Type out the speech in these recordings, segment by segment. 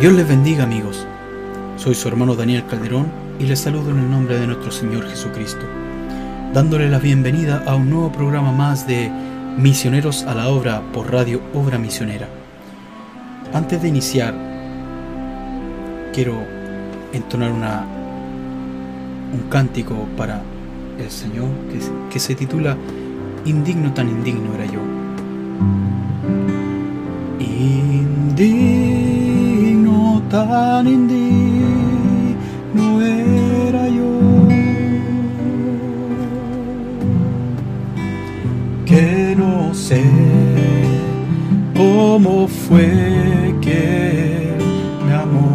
Dios les bendiga amigos. Soy su hermano Daniel Calderón y les saludo en el nombre de nuestro Señor Jesucristo, dándole la bienvenida a un nuevo programa más de Misioneros a la Obra por Radio Obra Misionera. Antes de iniciar, quiero entonar una, un cántico para el Señor que, que se titula Indigno tan indigno era yo. Indigno tan indigno era yo. Que no sé cómo fue que me amó.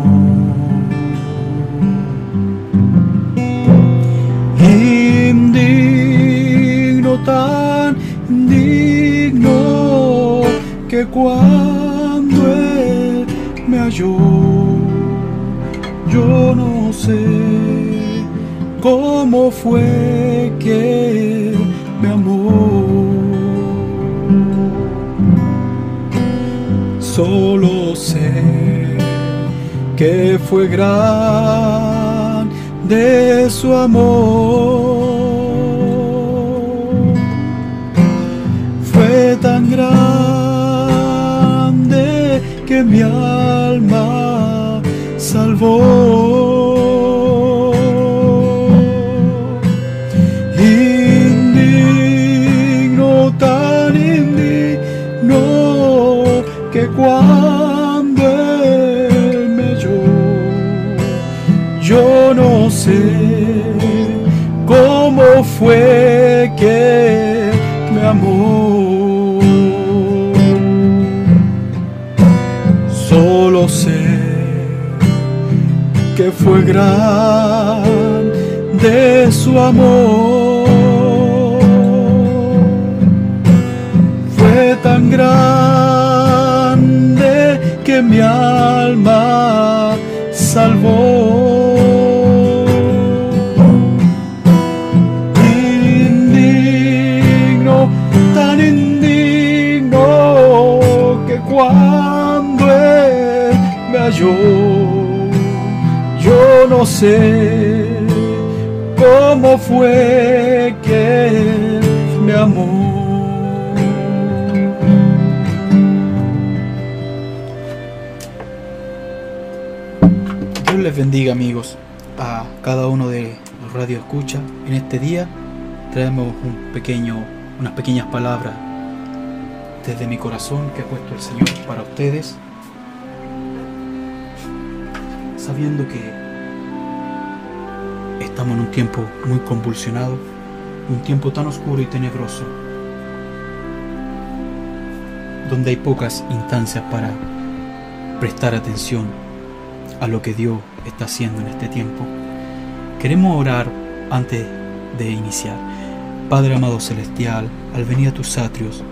Indigno tan indigno que cuando él me halló, yo no sé cómo fue que me amó. Solo sé que fue grande su amor. Fue tan grande que mi alma salvó. Indigno, tan indigno que cuando él me halló, yo no sé cómo fue que fue grande su amor. Fue tan grande que mi alma cómo fue que me amó. Dios les bendiga amigos a cada uno de los radio escucha. En este día traemos un pequeño, unas pequeñas palabras desde mi corazón que ha puesto el Señor para ustedes, sabiendo que estamos en un tiempo muy convulsionado, un tiempo tan oscuro y tenebroso, donde hay pocas instancias para prestar atención a lo que Dios está haciendo en este tiempo. Queremos orar antes de iniciar. Padre amado celestial, al venir a tus atrios,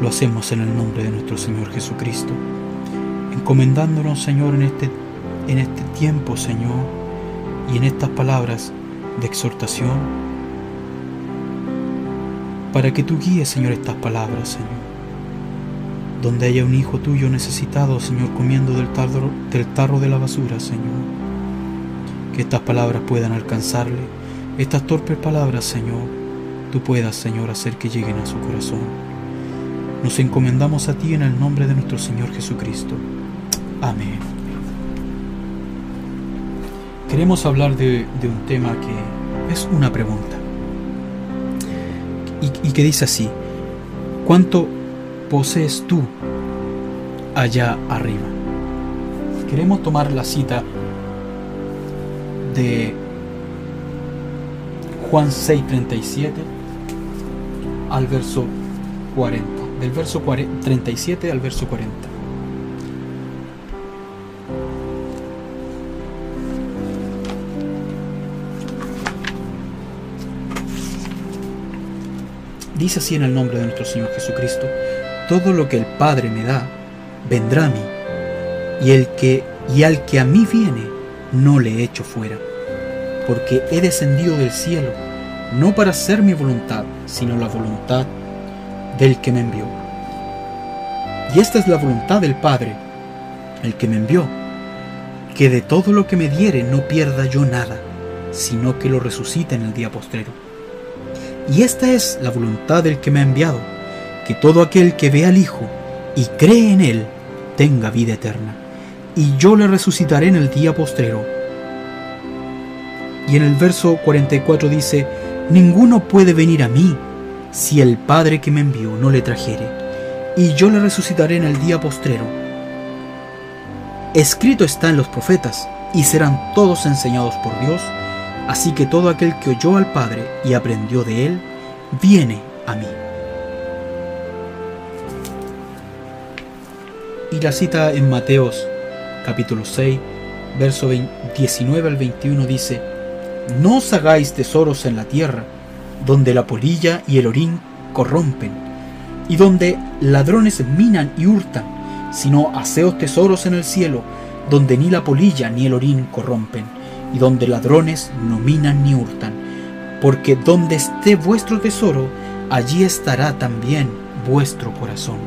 lo hacemos en el nombre de nuestro Señor Jesucristo, encomendándonos, Señor, en este, en este tiempo, Señor, y en estas palabras de exhortación, para que tú guíes, Señor, estas palabras, Señor. Donde haya un hijo tuyo necesitado, Señor, comiendo del tarro, del de la basura, Señor. Que estas palabras puedan alcanzarle, estas torpes palabras, Señor, tú puedas, Señor, hacer que lleguen a su corazón. Nos encomendamos a ti en el nombre de nuestro Señor Jesucristo. Amén. Queremos hablar de, de un tema que es una pregunta y, y que dice así, ¿cuánto posees tú allá arriba? Queremos tomar la cita de Juan 6:37 al verso 40, del verso 40, 37 al verso 40. Dice así en el nombre de nuestro Señor Jesucristo, todo lo que el Padre me da, vendrá a mí, y el que y al que a mí viene, no le echo fuera, porque he descendido del cielo, no para hacer mi voluntad, sino la voluntad del que me envió. Y esta es la voluntad del Padre, el que me envió, que de todo lo que me diere no pierda yo nada, sino que lo resucite en el día postrero. Y esta es la voluntad del que me ha enviado, que todo aquel que ve al Hijo y cree en Él tenga vida eterna, y yo le resucitaré en el día postrero. Y en el verso 44 dice, Ninguno puede venir a mí si el Padre que me envió no le trajere, y yo le resucitaré en el día postrero. Escrito está en los profetas, y serán todos enseñados por Dios, así que todo aquel que oyó al Padre y aprendió de él, viene a mí. Y la cita en Mateos capítulo 6, verso 19 al 21 dice, No os hagáis tesoros en la tierra, donde la polilla y el orín corrompen, y donde ladrones minan y hurtan, sino haceos tesoros en el cielo, donde ni la polilla ni el orín corrompen, y donde ladrones no minan ni hurtan, porque donde esté vuestro tesoro, allí estará también vuestro corazón.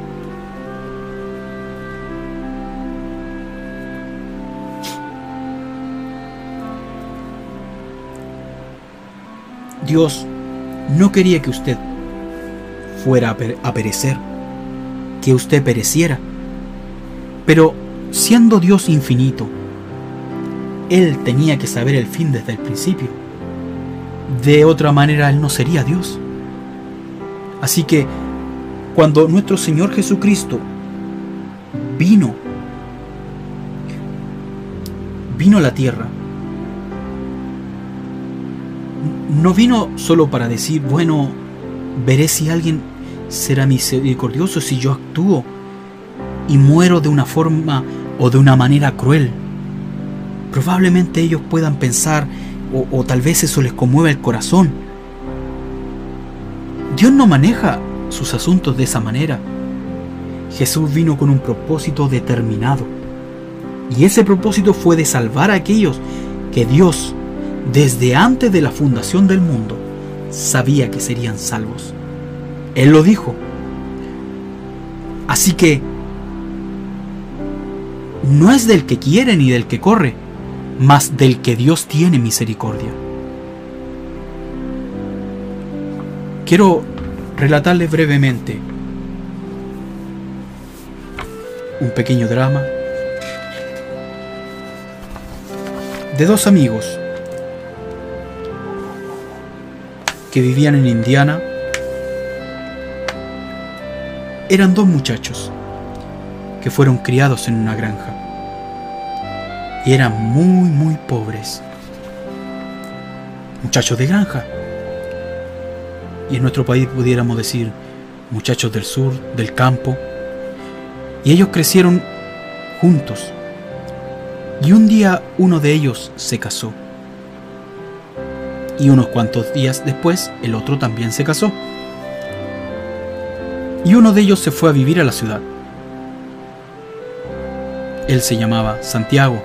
Dios no quería que usted fuera a perecer, que usted pereciera. Pero siendo Dios infinito, Él tenía que saber el fin desde el principio. De otra manera Él no sería Dios. Así que cuando nuestro Señor Jesucristo vino, vino a la tierra, no vino solo para decir, bueno, veré si alguien será misericordioso si yo actúo y muero de una forma o de una manera cruel. Probablemente ellos puedan pensar, o, tal vez eso les conmueva el corazón. Dios no maneja sus asuntos de esa manera. Jesús vino con un propósito determinado. Y ese propósito fue de salvar a aquellos que Dios desde antes de la fundación del mundo, sabía que serían salvos. Él lo dijo. Así que no es del que quiere ni del que corre, mas del que Dios tiene misericordia. Quiero relatarles brevemente un pequeño drama de dos amigos que vivían en Indiana eran dos muchachos que fueron criados en una granja y eran muy muy pobres. Muchachos de granja. Y en nuestro país pudiéramos decir muchachos del sur, del campo. Y ellos crecieron juntos. Y un día uno de ellos se casó y unos cuantos días después el otro también se casó. Y uno de ellos se fue a vivir a la ciudad. Él se llamaba Santiago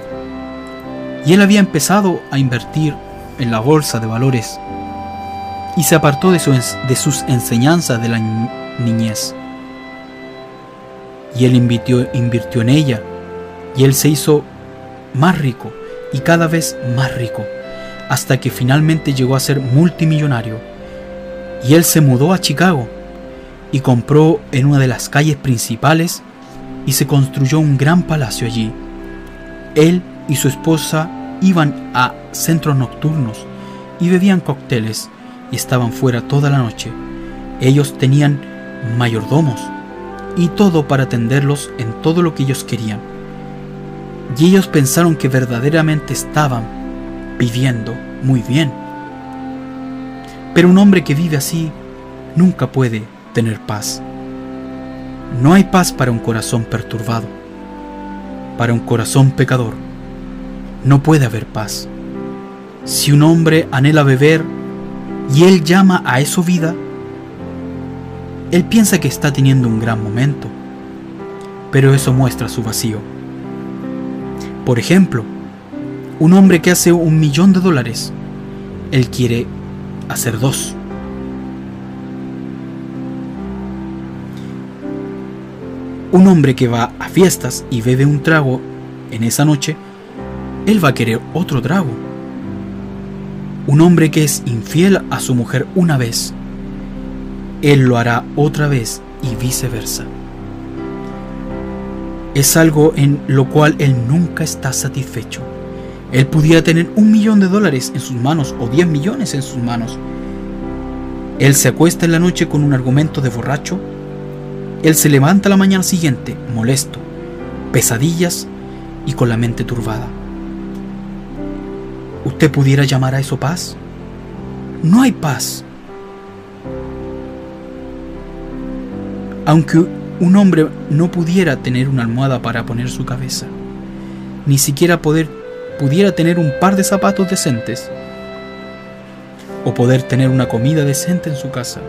y él había empezado a invertir en la bolsa de valores y se apartó de, sus enseñanzas de la niñez. Y él invirtió, invirtió en ella y él se hizo más rico y cada vez más rico hasta que finalmente llegó a ser multimillonario. Y él se mudó a Chicago y compró en una de las calles principales y se construyó un gran palacio allí. Él y su esposa iban a centros nocturnos y bebían cócteles y estaban fuera toda la noche. Ellos tenían mayordomos y todo para atenderlos en todo lo que ellos querían. Y ellos pensaron que verdaderamente estaban viviendo muy bien. Pero un hombre que vive así nunca puede tener paz. No hay paz para un corazón perturbado. Para un corazón pecador no puede haber paz. Si un hombre anhela beber y él llama a eso vida, él piensa que está teniendo un gran momento, pero eso muestra su vacío. Por ejemplo, un hombre que hace un millón de dólares, él quiere hacer dos. Un hombre que va a fiestas y bebe un trago en esa noche, él va a querer otro trago. Un hombre que es infiel a su mujer una vez, él lo hará otra vez y viceversa. Es algo en lo cual él nunca está satisfecho. Él pudiera tener un millón de dólares en sus manos o diez millones en sus manos. Él se acuesta en la noche con un argumento de borracho. Él se levanta la mañana siguiente molesto, pesadillas y con la mente turbada. ¿Usted pudiera llamar a eso paz? No hay paz. Aunque un hombre no pudiera tener una almohada para poner su cabeza, ni siquiera poder, pudiera tener un par de zapatos decentes, o poder tener una comida decente en su casa,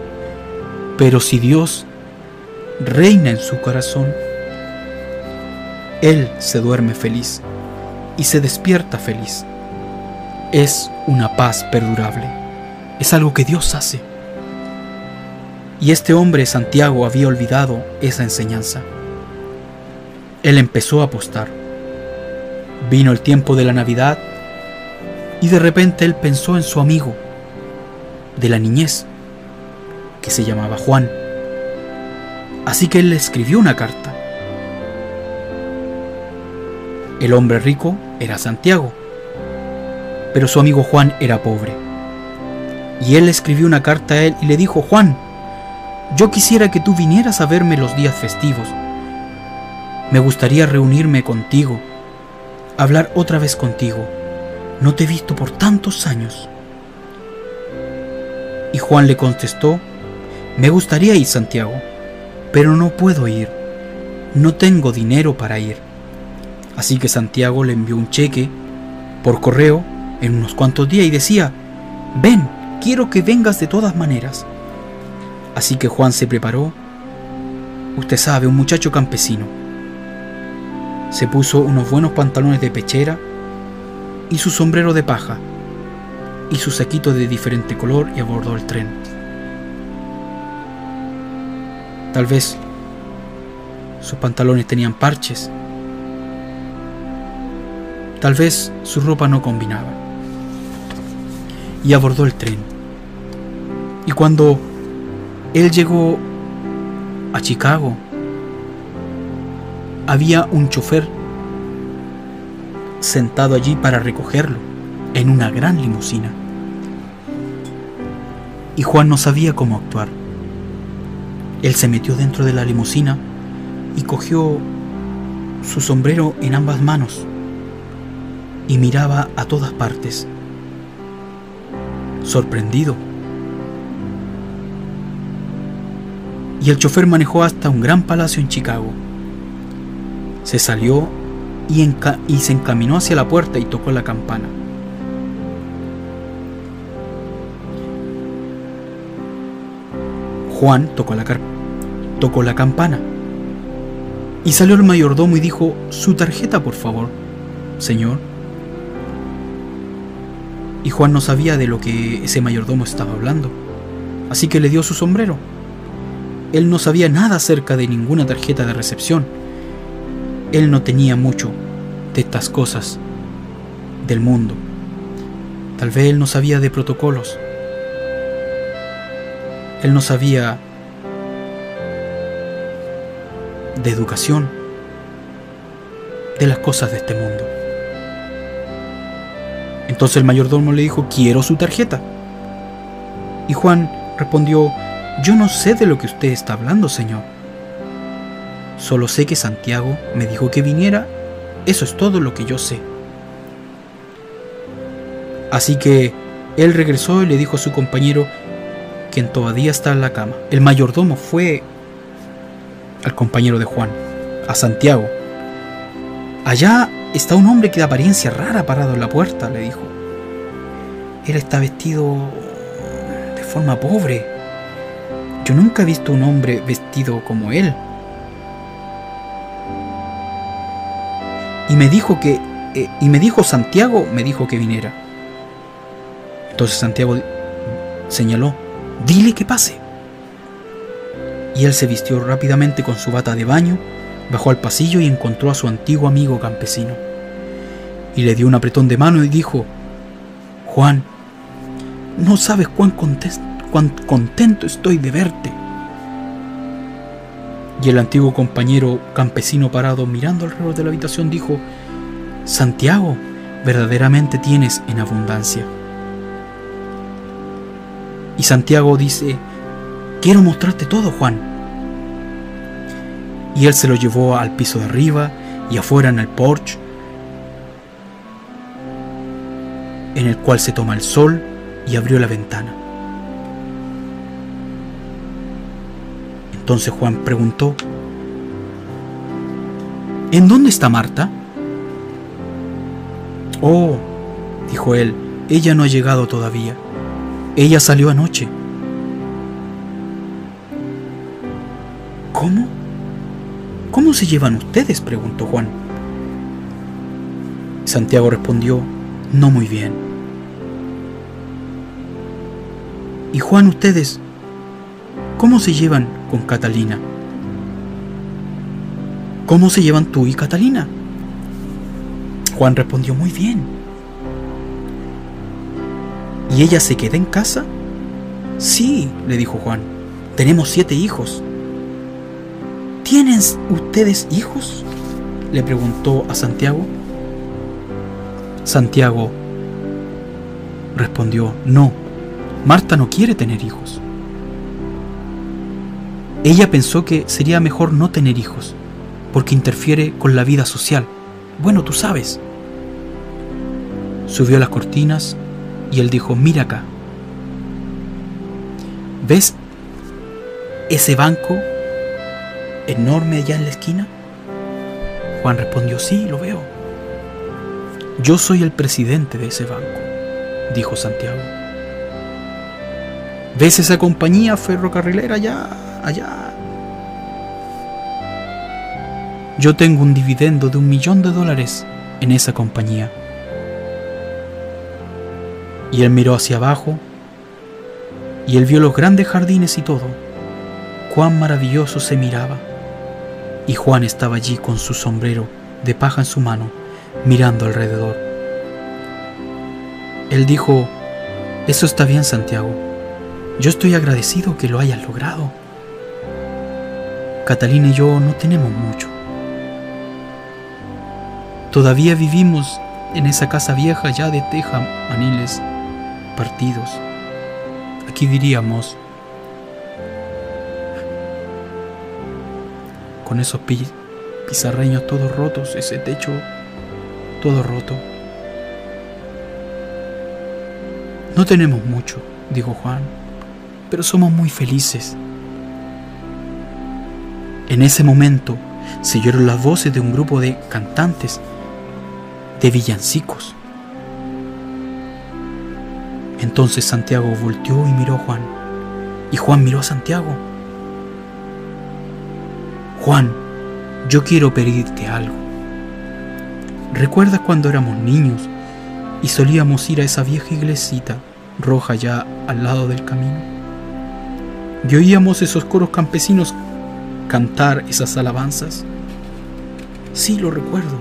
pero si Dios reina en su corazón, Él se duerme feliz y se despierta feliz. Es una paz perdurable, es algo que Dios hace. Y este hombre, Santiago, había olvidado esa enseñanza. Él empezó a apostar. Vino el tiempo de la Navidad y de repente él pensó en su amigo de la niñez, que se llamaba Juan. Así que él le escribió una carta. El hombre rico era Santiago, pero su amigo Juan era pobre. Y él escribió una carta a él y le dijo, Juan, yo quisiera que tú vinieras a verme los días festivos. Me gustaría reunirme contigo, hablar otra vez contigo. No te he visto por tantos años. Y Juan le contestó, me gustaría ir, Santiago, pero no puedo ir. No tengo dinero para ir. Así que Santiago le envió un cheque por correo en unos cuantos días y decía, ven, quiero que vengas de todas maneras. Así que Juan se preparó, usted sabe, un muchacho campesino. Se puso unos buenos pantalones de pechera y su sombrero de paja y su saquito de diferente color y abordó el tren. Tal vez sus pantalones tenían parches. Tal vez su ropa no combinaba. Y abordó el tren. Y cuando él llegó a Chicago. Había un chofer sentado allí para recogerlo en una gran limusina. Y Juan no sabía cómo actuar. Él se metió dentro de la limusina y cogió su sombrero en ambas manos y miraba a todas partes, sorprendido y el chofer manejó hasta un gran palacio en Chicago. Se salió y, se encaminó hacia la puerta y tocó la campana. Juan tocó la, tocó la campana y salió el mayordomo y dijo, su tarjeta por favor, señor. Y Juan no sabía de lo que ese mayordomo estaba hablando, así que le dio su sombrero. Él no sabía nada acerca de ninguna tarjeta de recepción. Él no tenía mucho de estas cosas del mundo. Tal vez él no sabía de protocolos. Él no sabía de educación, de las cosas de este mundo. Entonces el mayordomo le dijo, quiero su tarjeta. Y Juan respondió, yo no sé de lo que usted está hablando, Señor. Solo sé que Santiago me dijo que viniera. Eso es todo lo que yo sé. Así que él regresó y le dijo a su compañero, quien todavía está en la cama. El mayordomo fue al compañero de Juan, a Santiago. Allá está un hombre que de apariencia rara parado en la puerta, le dijo. Él está vestido de forma pobre yo nunca he visto un hombre vestido como él. Y me dijo que... Eh, y me dijo Santiago, me dijo que viniera. Entonces Santiago señaló, dile que pase. Y él se vistió rápidamente con su bata de baño, bajó al pasillo y encontró a su antiguo amigo campesino. y le dio un apretón de mano y dijo, Juan, no sabes cuán, contento estoy de verte. Y el antiguo compañero campesino parado mirando alrededor de la habitación dijo, Santiago, verdaderamente tienes en abundancia. Y Santiago dice, quiero mostrarte todo, Juan. Y él se lo llevó al piso de arriba y afuera en el porche, en el cual se toma el sol y abrió la ventana. Entonces Juan preguntó, ¿En dónde está Marta? Oh, dijo él, ella no ha llegado todavía. Ella salió anoche. ¿Cómo? ¿Cómo se llevan ustedes? preguntó Juan. Santiago respondió, no muy bien. ¿Y Juan, ustedes, cómo se llevan con Catalina? ¿Cómo se llevan tú y Catalina? Juan respondió muy bien. ¿Y ella se queda en casa? Sí, le dijo Juan. Tenemos siete hijos. ¿Tienen ustedes hijos? le preguntó a Santiago. Santiago respondió, no, Marta no quiere tener hijos. Ella pensó que sería mejor no tener hijos, porque interfiere con la vida social. Bueno, tú sabes. Subió las cortinas y él dijo, mira acá. ¿Ves ese banco enorme allá en la esquina? Juan respondió, sí, lo veo. Yo soy el presidente de ese banco, dijo Santiago. ¿Ves esa compañía ferrocarrilera allá, allá? Yo tengo un dividendo de un millón de dólares en esa compañía. Y él miró hacia abajo y él vio los grandes jardines y todo. Cuán maravilloso se miraba. Y Juan estaba allí con su sombrero de paja en su mano, mirando alrededor. Él dijo, eso está bien Santiago, yo estoy agradecido que lo hayas logrado. Catalina y yo no tenemos mucho. Todavía vivimos en esa casa vieja ya de teja, maniles partidos. Aquí diríamos, con esos pizarreños todos rotos, ese techo todo roto. No tenemos mucho, dijo Juan, pero somos muy felices. En ese momento se oyeron las voces de un grupo de cantantes de villancicos. Entonces Santiago volteó y miró a Juan. Y Juan miró a Santiago. Juan, yo quiero pedirte algo. ¿Recuerdas cuando éramos niños y solíamos ir a esa vieja iglesita roja ya al lado del camino? Y oíamos esos coros campesinos cantar esas alabanzas. Sí, lo recuerdo.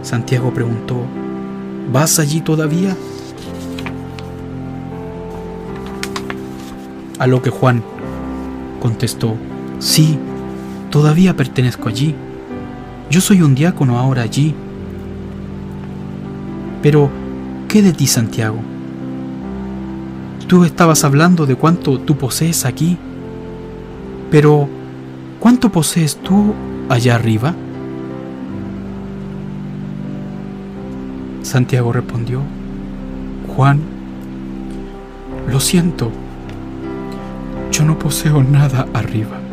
Santiago preguntó, ¿vas allí todavía? A lo que Juan contestó, sí, todavía pertenezco allí. Yo soy un diácono ahora allí. Pero, ¿qué de ti, Santiago? Tú estabas hablando de cuánto tú posees aquí. Pero, ¿cuánto posees tú allá arriba? Santiago respondió, Juan, lo siento, yo no poseo nada arriba.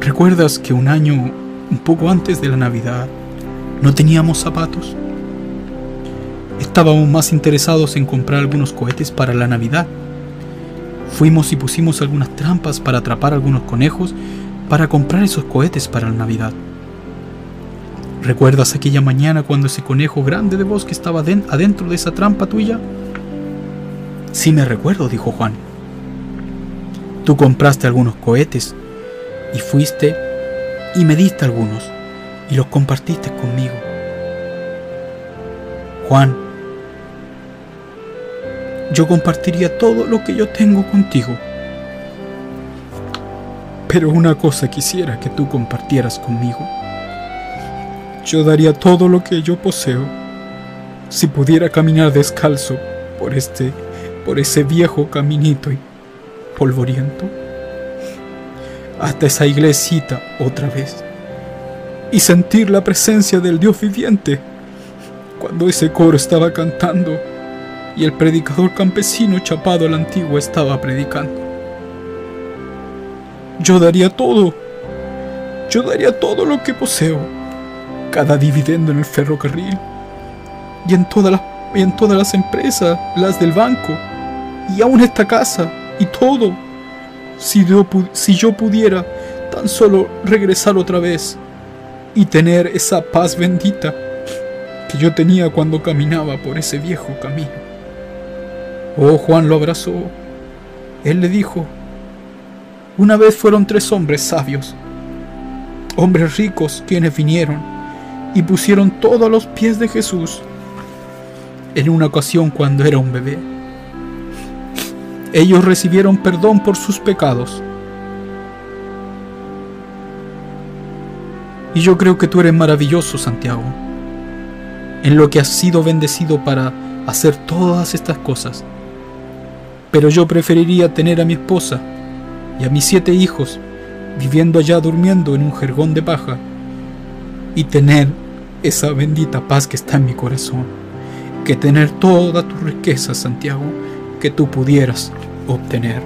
¿Recuerdas que un año, un poco antes de la Navidad, no teníamos zapatos? Estábamos más interesados en comprar algunos cohetes para la Navidad. Fuimos y pusimos algunas trampas para atrapar algunos conejos para comprar esos cohetes para la Navidad. ¿Recuerdas aquella mañana cuando ese conejo grande de bosque estaba adentro de esa trampa tuya? Sí me recuerdo, dijo Juan. Tú compraste algunos cohetes y fuiste y me diste algunos. y los compartiste conmigo. Juan, yo compartiría todo lo que yo tengo contigo. Pero una cosa quisiera que tú compartieras conmigo. Yo daría todo lo que yo poseo si pudiera caminar descalzo por este por ese viejo caminito y polvoriento hasta esa iglesita otra vez y sentir la presencia del Dios viviente cuando ese coro estaba cantando y el predicador campesino chapado al antiguo estaba predicando. Yo daría todo, yo daría todo lo que poseo, cada dividendo en el ferrocarril y en todas las, y en todas las empresas, las del banco, y aún esta casa, y todo, si yo, pudiera tan solo regresar otra vez y tener esa paz bendita que yo tenía cuando caminaba por ese viejo camino. Oh, Juan lo abrazó. Él le dijo, una vez fueron tres hombres sabios, hombres ricos quienes vinieron y pusieron todo a los pies de Jesús en una ocasión cuando era un bebé. Ellos recibieron perdón por sus pecados. Y yo creo que tú eres maravilloso, Santiago, en lo que has sido bendecido para hacer todas estas cosas. Pero yo preferiría tener a mi esposa y a mis siete hijos viviendo allá durmiendo en un jergón de paja y tener esa bendita paz que está en mi corazón, que tener toda tu riqueza, Santiago, que tú pudieras obtener.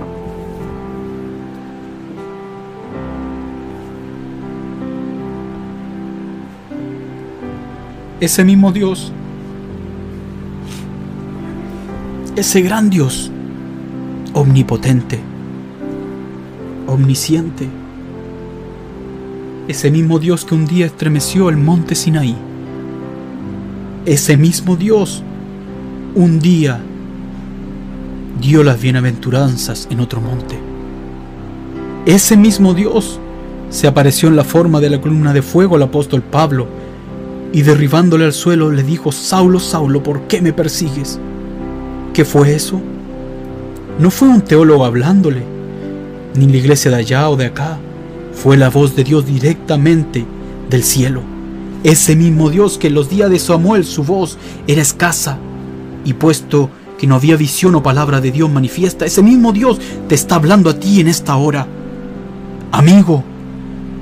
Ese mismo Dios, ese gran Dios, omnipotente, omnisciente, ese mismo Dios que un día estremeció el monte Sinaí, ese mismo Dios un día dio las bienaventuranzas en otro monte. Ese mismo Dios se apareció en la forma de la columna de fuego al apóstol Pablo y derribándole al suelo le dijo, Saulo, Saulo, ¿por qué me persigues? ¿Qué fue eso? No fue un teólogo hablándole, ni la iglesia de allá o de acá, fue la voz de Dios directamente del cielo. Ese mismo Dios que en los días de Samuel su voz era escasa y puesto que no había visión o palabra de Dios manifiesta, ese mismo Dios te está hablando a ti en esta hora. Amigo,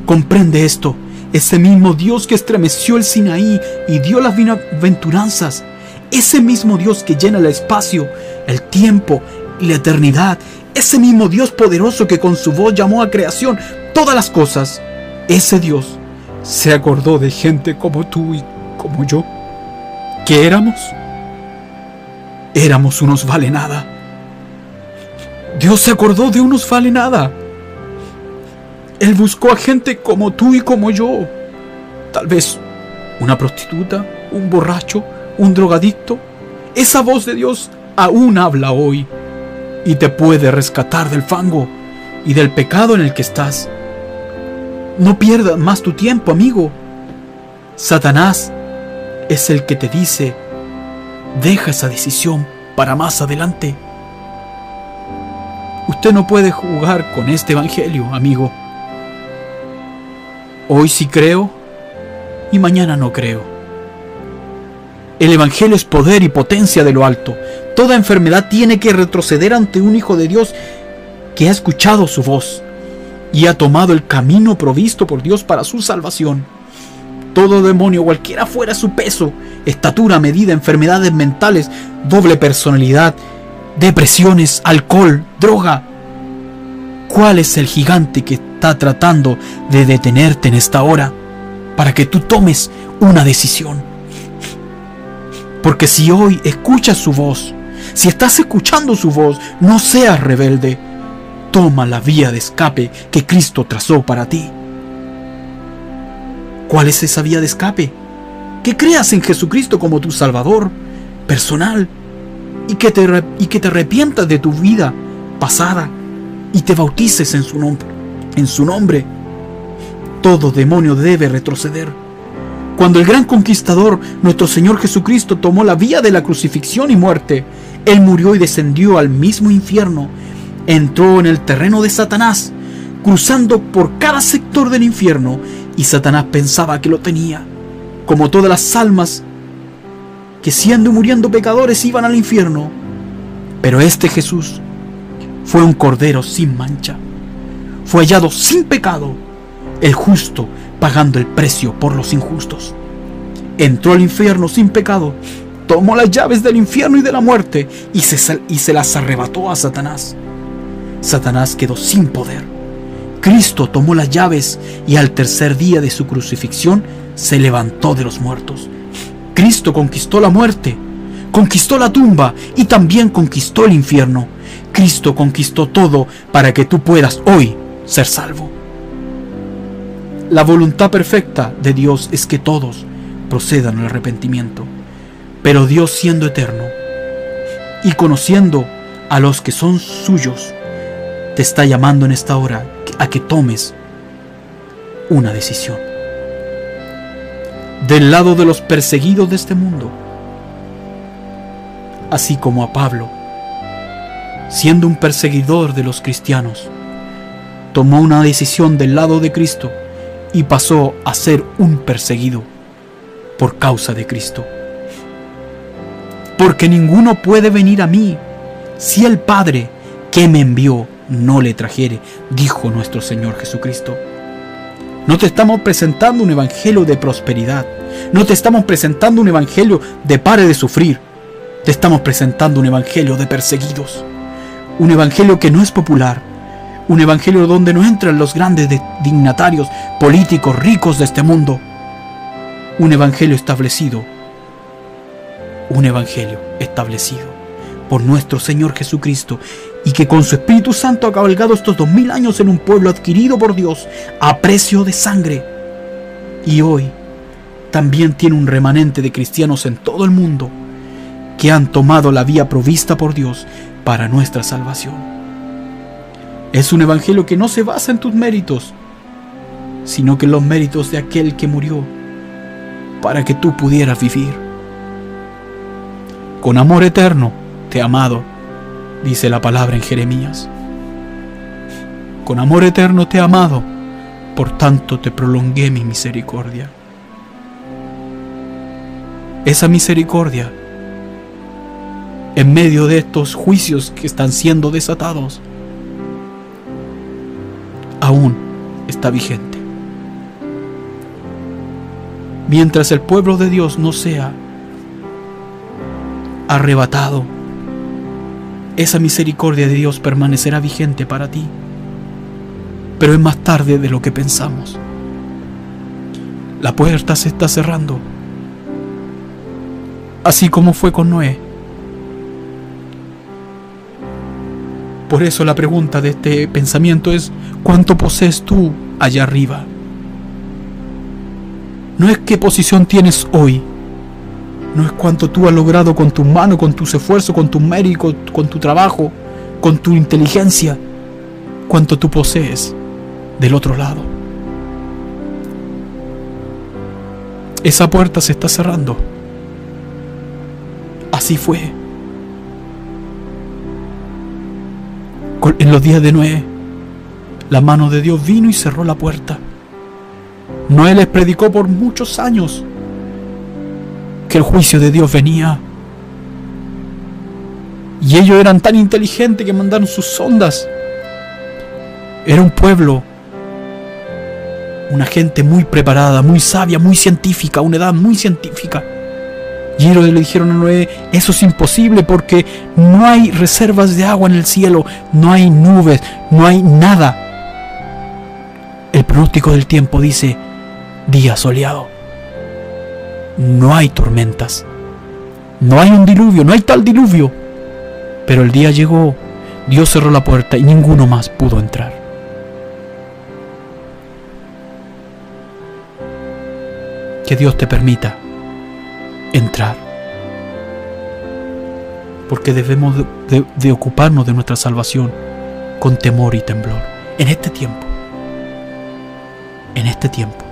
comprende esto. Ese mismo Dios que estremeció el Sinaí y dio las bienaventuranzas. Ese mismo Dios que llena el espacio, el tiempo y la eternidad. Ese mismo Dios poderoso que con su voz llamó a creación todas las cosas. Ese Dios se acordó de gente como tú y como yo. ¿Qué éramos? Éramos unos vale nada. Dios se acordó de unos vale nada. Él buscó a gente como tú y como yo. Tal vez una prostituta, un borracho, un drogadicto. Esa voz de Dios aún habla hoy y te puede rescatar del fango y del pecado en el que estás. No pierdas más tu tiempo, amigo. Satanás es el que te dice, Deja esa decisión para más adelante. Usted no puede jugar con este Evangelio, amigo. Hoy sí creo y mañana no creo. El Evangelio es poder y potencia de lo alto. Toda enfermedad tiene que retroceder ante un Hijo de Dios que ha escuchado su voz y ha tomado el camino provisto por Dios para su salvación. Todo demonio, cualquiera fuera su peso, estatura, medida, enfermedades mentales, doble personalidad, depresiones, alcohol, droga. ¿Cuál es el gigante que está tratando de detenerte en esta hora para que tú tomes una decisión? Porque si hoy escuchas su voz, si estás escuchando su voz, no seas rebelde. Toma la vía de escape que Cristo trazó para ti. ¿Cuál es esa vía de escape? Que creas en Jesucristo como tu Salvador personal y que te, y que te arrepientas de tu vida pasada y te bautices en su nombre. En su nombre, todo demonio debe retroceder. Cuando el gran conquistador, nuestro Señor Jesucristo, tomó la vía de la crucifixión y muerte, Él murió y descendió al mismo infierno. Entró en el terreno de Satanás, cruzando por cada sector del infierno, y Satanás pensaba que lo tenía. Como todas las almas que siendo y muriendo pecadores iban al infierno. Pero este Jesús fue un cordero sin mancha. Fue hallado sin pecado, el justo pagando el precio por los injustos. Entró al infierno sin pecado, tomó las llaves del infierno y de la muerte y se, y se las arrebató a Satanás. Satanás quedó sin poder. Cristo tomó las llaves y al tercer día de su crucifixión se levantó de los muertos. Cristo conquistó la muerte, conquistó la tumba y también conquistó el infierno. Cristo conquistó todo para que tú puedas hoy ser salvo. La voluntad perfecta de Dios es que todos procedan al arrepentimiento. Pero Dios siendo eterno y conociendo a los que son suyos, te está llamando en esta hora a que tomes una decisión. Del lado de los perseguidos de este mundo, así como a Pablo, siendo un perseguidor de los cristianos, tomó una decisión del lado de Cristo y pasó a ser un perseguido por causa de Cristo. Porque ninguno puede venir a mí si el Padre que me envió no le trajere, dijo nuestro Señor Jesucristo. No te estamos presentando un evangelio de prosperidad, no te estamos presentando un evangelio de pare de sufrir, te estamos presentando un evangelio de perseguidos, un evangelio que no es popular, un evangelio donde no entran los grandes dignatarios políticos ricos de este mundo. Un evangelio establecido. Un evangelio establecido por nuestro Señor Jesucristo y que con su Espíritu Santo ha cabalgado estos dos mil años en un pueblo adquirido por Dios a precio de sangre. Y hoy también tiene un remanente de cristianos en todo el mundo que han tomado la vía provista por Dios para nuestra salvación. Es un evangelio que no se basa en tus méritos, sino que en los méritos de aquel que murió para que tú pudieras vivir. Con amor eterno te amado, dice la palabra en Jeremías. Con amor eterno te he amado, por tanto te prolongué mi misericordia. Esa misericordia, en medio de estos juicios que están siendo desatados, aún está vigente. Mientras el pueblo de Dios no sea arrebatado, esa misericordia de Dios permanecerá vigente para ti. Pero es más tarde de lo que pensamos. La puerta se está cerrando. Así como fue con Noé. Por eso la pregunta de este pensamiento es, ¿cuánto posees tú allá arriba? No es qué posición tienes hoy, no es cuánto tú has logrado con tus manos, con tus esfuerzos, con tus méritos, con tu trabajo, con tu inteligencia, cuánto tú posees del otro lado. Esa puerta se está cerrando. Así fue. En los días de Noé, la mano de Dios vino y cerró la puerta. Noé les predicó por muchos años que el juicio de Dios venía. Y ellos eran tan inteligentes que mandaron sus sondas. Era un pueblo, una gente muy preparada, muy sabia, muy científica, una edad muy científica. Y ellos le dijeron a Noé, eso es imposible porque no hay reservas de agua en el cielo, no hay nubes, no hay nada. El pronóstico del tiempo dice día soleado. No hay tormentas. No hay un diluvio, no hay tal diluvio. Pero el día llegó, Dios cerró la puerta y ninguno más pudo entrar. Que Dios te permita entrar. Porque debemos de, ocuparnos de nuestra salvación con temor y temblor. En este tiempo. En este tiempo.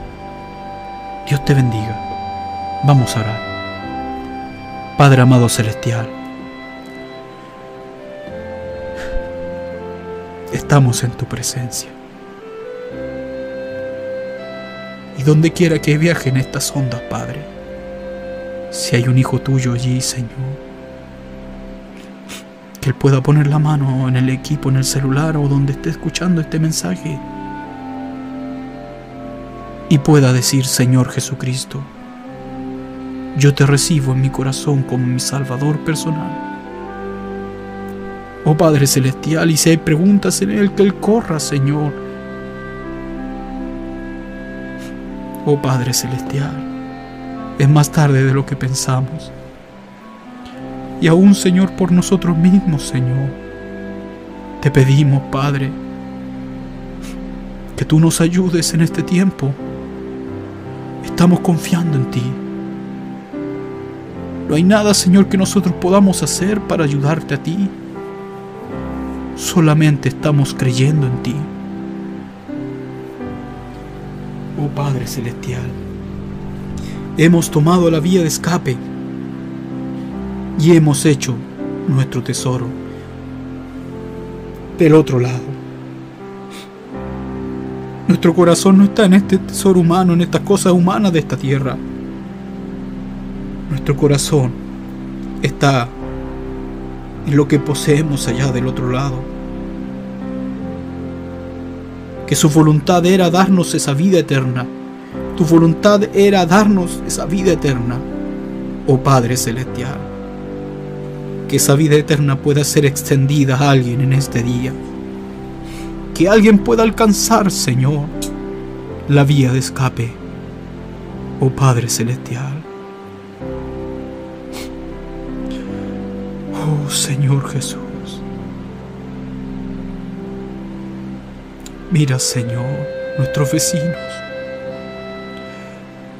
Dios te bendiga. Vamos a orar. Padre amado celestial, estamos en tu presencia. Y donde quiera que viajen estas ondas, Padre, si hay un hijo tuyo allí, Señor, que Él pueda poner la mano en el equipo, en el celular o donde esté escuchando este mensaje y pueda decir, Señor Jesucristo, yo te recibo en mi corazón como mi Salvador personal. Oh Padre Celestial, y si hay preguntas en Él, que Él corra, Señor. Oh Padre Celestial, es más tarde de lo que pensamos. Y aún, Señor, por nosotros mismos, Señor, te pedimos, Padre, que tú nos ayudes en este tiempo Estamos confiando en ti. No hay nada, Señor, que nosotros podamos hacer para ayudarte a ti. Solamente estamos creyendo en ti. Oh Padre Celestial, hemos tomado la vía de escape y hemos hecho nuestro tesoro del otro lado. Nuestro corazón no está en este tesoro humano, en estas cosas humanas de esta tierra. Nuestro corazón está en lo que poseemos allá del otro lado. Que su voluntad era darnos esa vida eterna. Tu voluntad era darnos esa vida eterna, oh Padre Celestial. Que esa vida eterna pueda ser extendida a alguien en este día que alguien pueda alcanzar, Señor, la vía de escape, oh Padre Celestial. Señor Jesús. Mira, Señor, nuestros vecinos.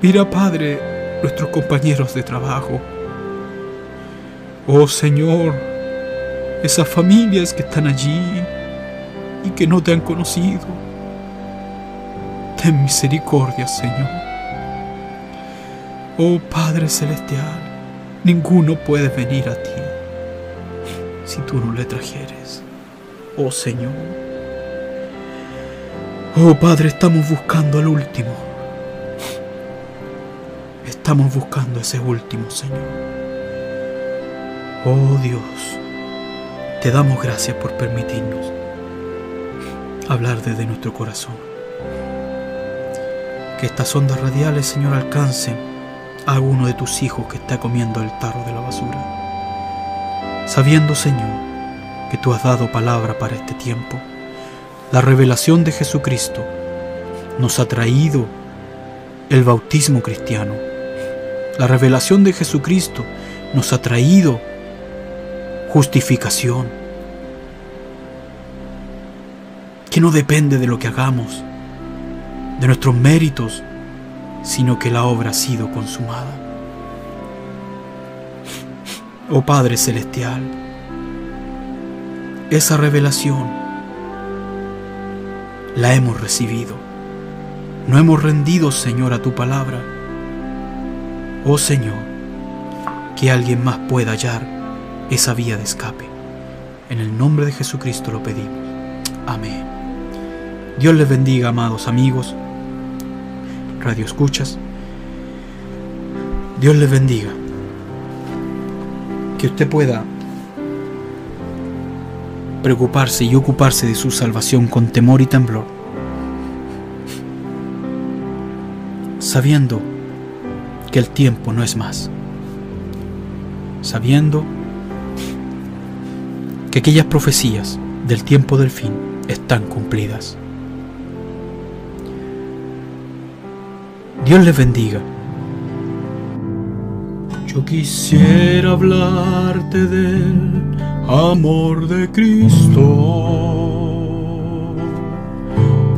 Mira, Padre, nuestros compañeros de trabajo. Oh Señor, esas familias que están allí y que no te han conocido. Ten misericordia, Señor. Oh Padre Celestial, ninguno puede venir a ti si tú no le trajeres. Oh Señor. Oh Padre, estamos buscando al último. Estamos buscando ese último, Señor. Oh Dios, te damos gracias por permitirnos hablar desde nuestro corazón. Que estas ondas radiales, Señor, alcancen a alguno de tus hijos que está comiendo el tarro de la basura. Sabiendo, Señor, que tú has dado palabra para este tiempo, la revelación de Jesucristo nos ha traído el bautismo cristiano. La revelación de Jesucristo nos ha traído justificación que no depende de lo que hagamos, de nuestros méritos, sino que la obra ha sido consumada. Oh Padre Celestial, esa revelación la hemos recibido. No hemos rendido, Señor, a tu palabra. Oh Señor, que alguien más pueda hallar esa vía de escape. En el nombre de Jesucristo lo pedimos. Amén. Dios les bendiga, amados amigos, radio escuchas. Dios les bendiga. Que usted pueda preocuparse y ocuparse de su salvación con temor y temblor, sabiendo que el tiempo no es más, sabiendo que aquellas profecías del tiempo del fin están cumplidas. Dios les bendiga. Yo quisiera hablarte del amor de Cristo,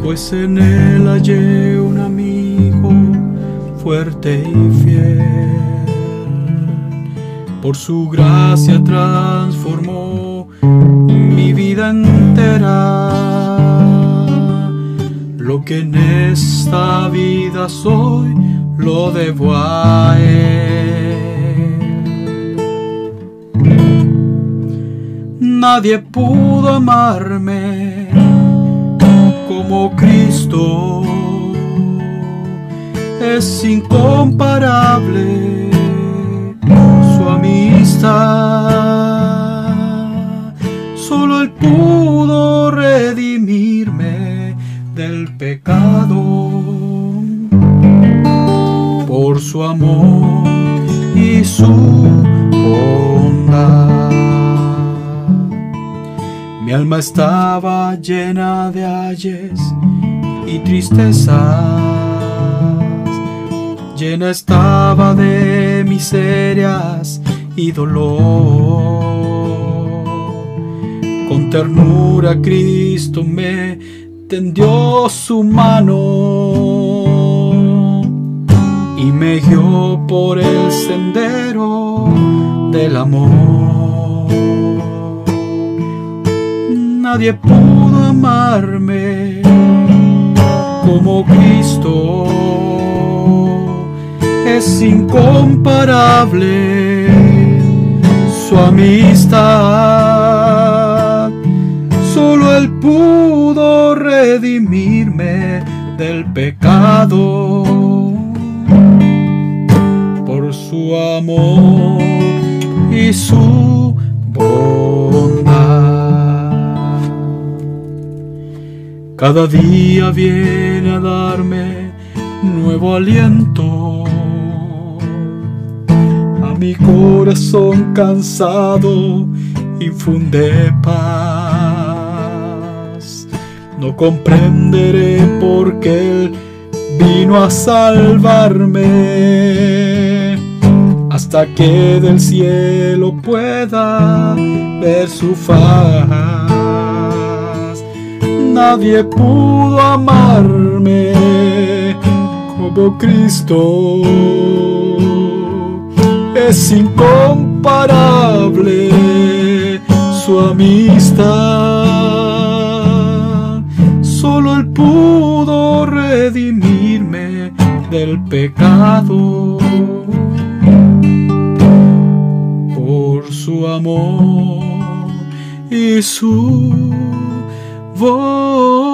pues en él hallé un amigo fuerte y fiel. Por su gracia transformó mi vida entera lo que en esta vida soy, lo debo a Él. Nadie pudo amarme como Cristo. Es incomparable su amistad. Solo Él pudo redimirme del pecado por su amor y su bondad. Mi alma estaba llena de ayes y tristezas, llena estaba de miserias y dolor. Con ternura Cristo me tendió su mano y me guió por el sendero del amor. Nadie pudo amarme como Cristo. Es incomparable su amistad. Solo Él pudo redimirme del pecado por su amor y su Cada día viene a darme nuevo aliento a mi corazón cansado infunde paz. No comprenderé por qué Él vino a salvarme hasta que del cielo pueda ver su faz. Nadie pudo amarme como Cristo. Es incomparable su amistad. Solo Él pudo redimirme del pecado. Por su amor y su Vou